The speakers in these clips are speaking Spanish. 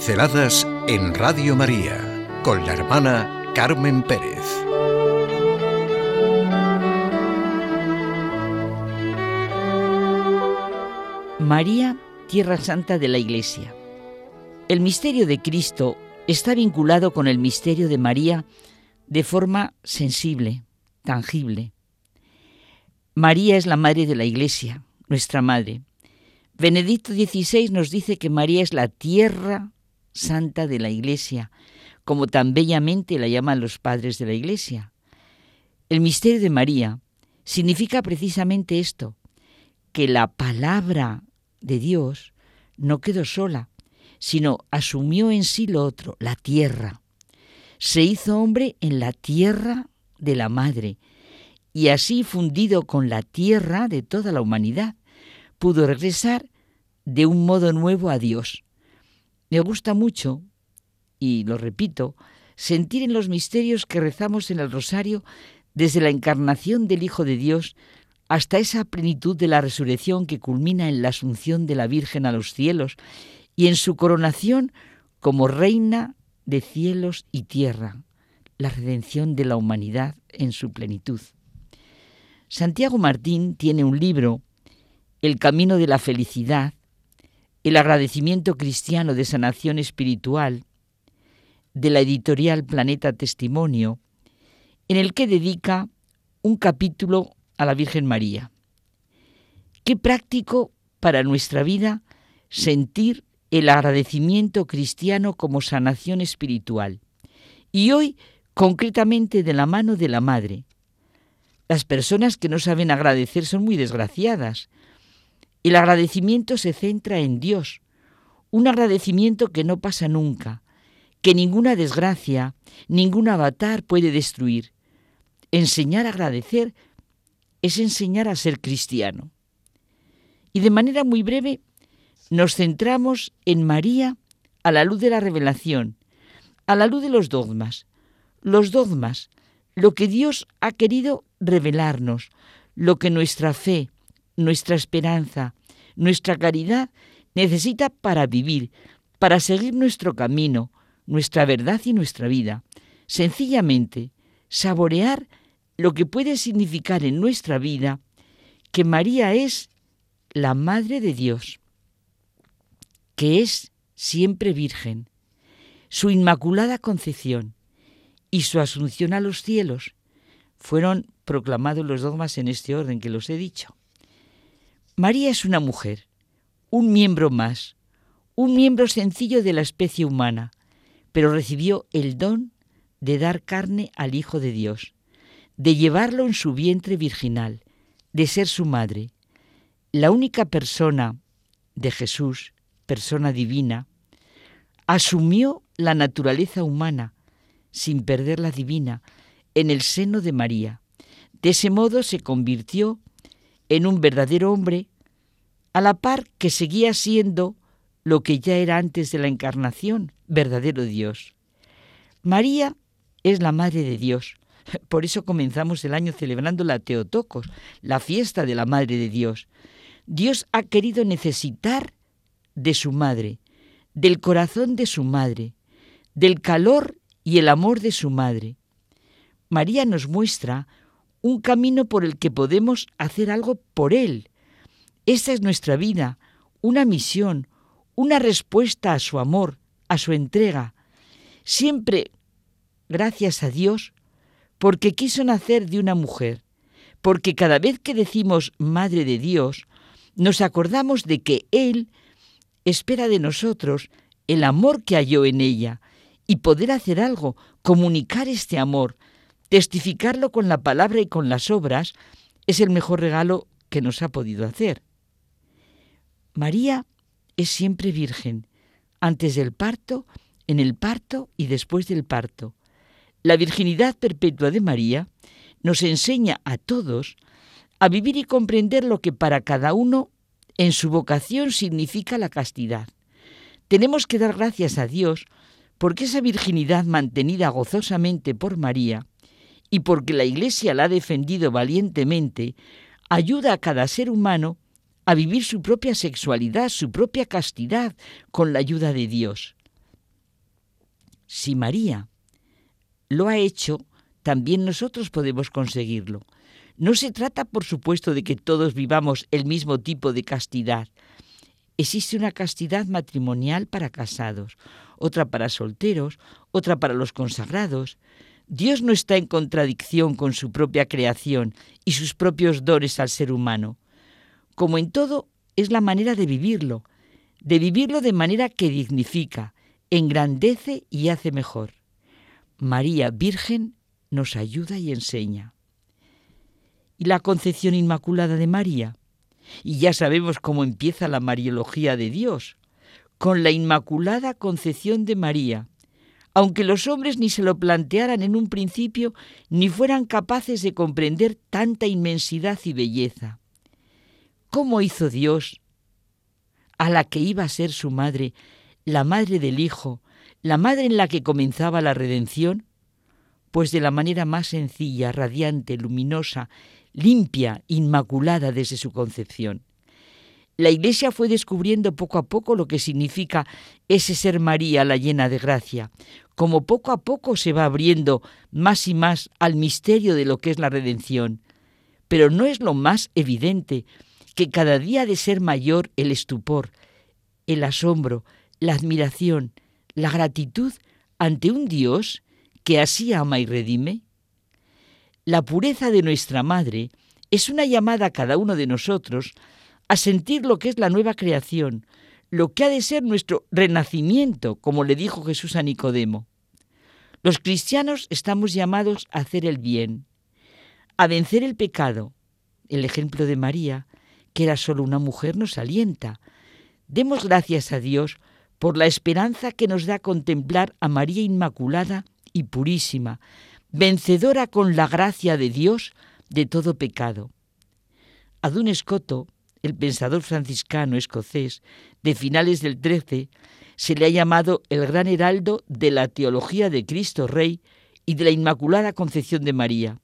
Pinceladas en Radio María con la hermana Carmen Pérez. María, Tierra Santa de la Iglesia. El misterio de Cristo está vinculado con el misterio de María de forma sensible, tangible. María es la madre de la Iglesia, nuestra madre. Benedicto XVI nos dice que María es la tierra santa de la Iglesia, como tan bellamente la llaman los padres de la Iglesia. El misterio de María significa precisamente esto, que la palabra de Dios no quedó sola, sino asumió en sí lo otro, la tierra. Se hizo hombre en la tierra de la madre, y así fundido con la tierra de toda la humanidad, pudo regresar de un modo nuevo a Dios. Me gusta mucho, y lo repito, sentir en los misterios que rezamos en el rosario desde la encarnación del Hijo de Dios hasta esa plenitud de la resurrección que culmina en la asunción de la Virgen a los cielos y en su coronación como reina de cielos y tierra, la redención de la humanidad en su plenitud. Santiago Martín tiene un libro el camino de la felicidad, el agradecimiento cristiano de sanación espiritual, de la editorial Planeta Testimonio, en el que dedica un capítulo a la Virgen María. Qué práctico para nuestra vida sentir el agradecimiento cristiano como sanación espiritual. Y hoy, concretamente, de la mano de la Madre. Las personas que no saben agradecer son muy desgraciadas, el agradecimiento se centra en Dios, un agradecimiento que no pasa nunca, que ninguna desgracia, ningún avatar puede destruir. Enseñar a agradecer es enseñar a ser cristiano. Y de manera muy breve nos centramos en María a la luz de la revelación, a la luz de los dogmas. Los dogmas, lo que Dios ha querido revelarnos, lo que nuestra fe, nuestra esperanza, nuestra caridad necesita para vivir, para seguir nuestro camino, nuestra verdad y nuestra vida. Sencillamente, saborear lo que puede significar en nuestra vida que María es la Madre de Dios, que es siempre virgen, su inmaculada concepción y su asunción a los cielos fueron proclamados los dogmas en este orden que los he dicho. María es una mujer, un miembro más, un miembro sencillo de la especie humana, pero recibió el don de dar carne al Hijo de Dios, de llevarlo en su vientre virginal, de ser su madre. La única persona de Jesús, persona divina, asumió la naturaleza humana, sin perder la divina, en el seno de María. De ese modo se convirtió en un verdadero hombre, a la par que seguía siendo lo que ya era antes de la encarnación, verdadero Dios. María es la Madre de Dios. Por eso comenzamos el año celebrando la Teotocos, la fiesta de la Madre de Dios. Dios ha querido necesitar de su Madre, del corazón de su Madre, del calor y el amor de su Madre. María nos muestra un camino por el que podemos hacer algo por Él. Esta es nuestra vida, una misión, una respuesta a su amor, a su entrega. Siempre gracias a Dios porque quiso nacer de una mujer, porque cada vez que decimos Madre de Dios, nos acordamos de que Él espera de nosotros el amor que halló en ella y poder hacer algo, comunicar este amor, Testificarlo con la palabra y con las obras es el mejor regalo que nos ha podido hacer. María es siempre virgen, antes del parto, en el parto y después del parto. La virginidad perpetua de María nos enseña a todos a vivir y comprender lo que para cada uno en su vocación significa la castidad. Tenemos que dar gracias a Dios porque esa virginidad mantenida gozosamente por María y porque la Iglesia la ha defendido valientemente, ayuda a cada ser humano a vivir su propia sexualidad, su propia castidad, con la ayuda de Dios. Si María lo ha hecho, también nosotros podemos conseguirlo. No se trata, por supuesto, de que todos vivamos el mismo tipo de castidad. Existe una castidad matrimonial para casados, otra para solteros, otra para los consagrados. Dios no está en contradicción con su propia creación y sus propios dones al ser humano. Como en todo, es la manera de vivirlo, de vivirlo de manera que dignifica, engrandece y hace mejor. María Virgen nos ayuda y enseña. ¿Y la concepción inmaculada de María? Y ya sabemos cómo empieza la Mariología de Dios, con la Inmaculada Concepción de María, aunque los hombres ni se lo plantearan en un principio, ni fueran capaces de comprender tanta inmensidad y belleza. ¿Cómo hizo Dios a la que iba a ser su madre, la madre del Hijo, la madre en la que comenzaba la redención? Pues de la manera más sencilla, radiante, luminosa, limpia, inmaculada desde su concepción. La Iglesia fue descubriendo poco a poco lo que significa ese ser María, la llena de gracia, como poco a poco se va abriendo más y más al misterio de lo que es la redención. Pero no es lo más evidente que cada día ha de ser mayor el estupor, el asombro, la admiración, la gratitud ante un Dios que así ama y redime? La pureza de nuestra Madre es una llamada a cada uno de nosotros a sentir lo que es la nueva creación, lo que ha de ser nuestro renacimiento, como le dijo Jesús a Nicodemo. Los cristianos estamos llamados a hacer el bien, a vencer el pecado. El ejemplo de María, que era solo una mujer, nos alienta. Demos gracias a Dios por la esperanza que nos da contemplar a María Inmaculada y purísima, vencedora con la gracia de Dios de todo pecado. A Dun Escoto, el pensador franciscano escocés de finales del XIII, se le ha llamado el gran heraldo de la teología de Cristo Rey y de la Inmaculada Concepción de María.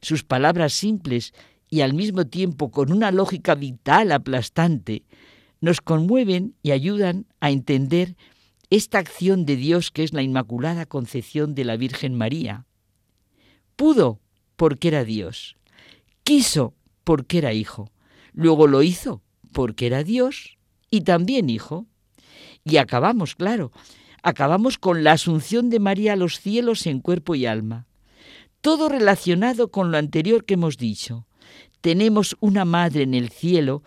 Sus palabras simples y al mismo tiempo con una lógica vital aplastante nos conmueven y ayudan a entender esta acción de Dios que es la Inmaculada Concepción de la Virgen María. Pudo porque era Dios. Quiso porque era hijo. Luego lo hizo porque era Dios y también hijo. Y acabamos, claro, acabamos con la asunción de María a los cielos en cuerpo y alma. Todo relacionado con lo anterior que hemos dicho. Tenemos una madre en el cielo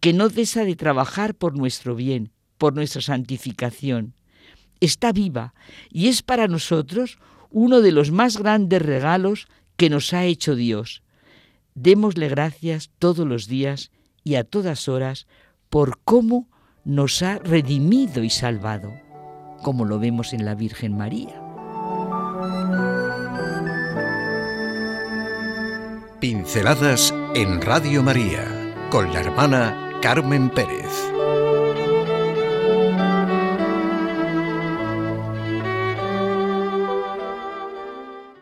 que no cesa de trabajar por nuestro bien, por nuestra santificación. Está viva y es para nosotros uno de los más grandes regalos que nos ha hecho Dios. Démosle gracias todos los días y a todas horas por cómo nos ha redimido y salvado, como lo vemos en la Virgen María. Pinceladas en Radio María con la hermana Carmen Pérez.